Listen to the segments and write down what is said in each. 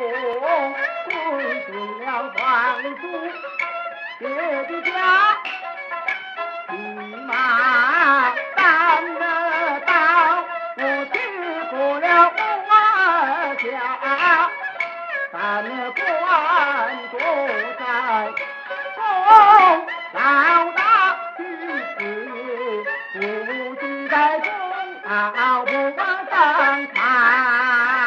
自从归顺了皇祖爹的家，骑马担了刀，我去过了我家，但官坐在宫老大去世，不知在公道不上看。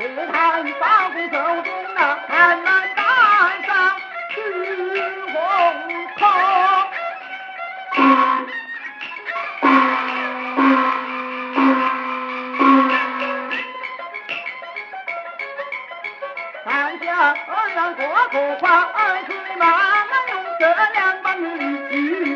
只看八股手中那寒门带上去红空。看下二人过河跨二水马，哪用这两把女？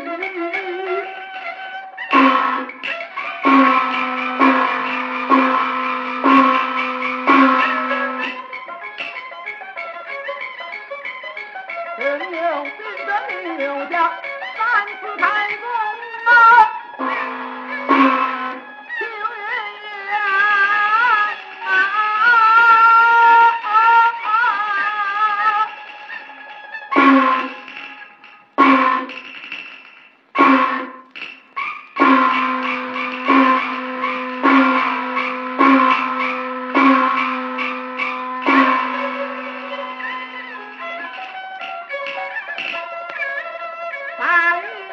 只有记得留下三次开弓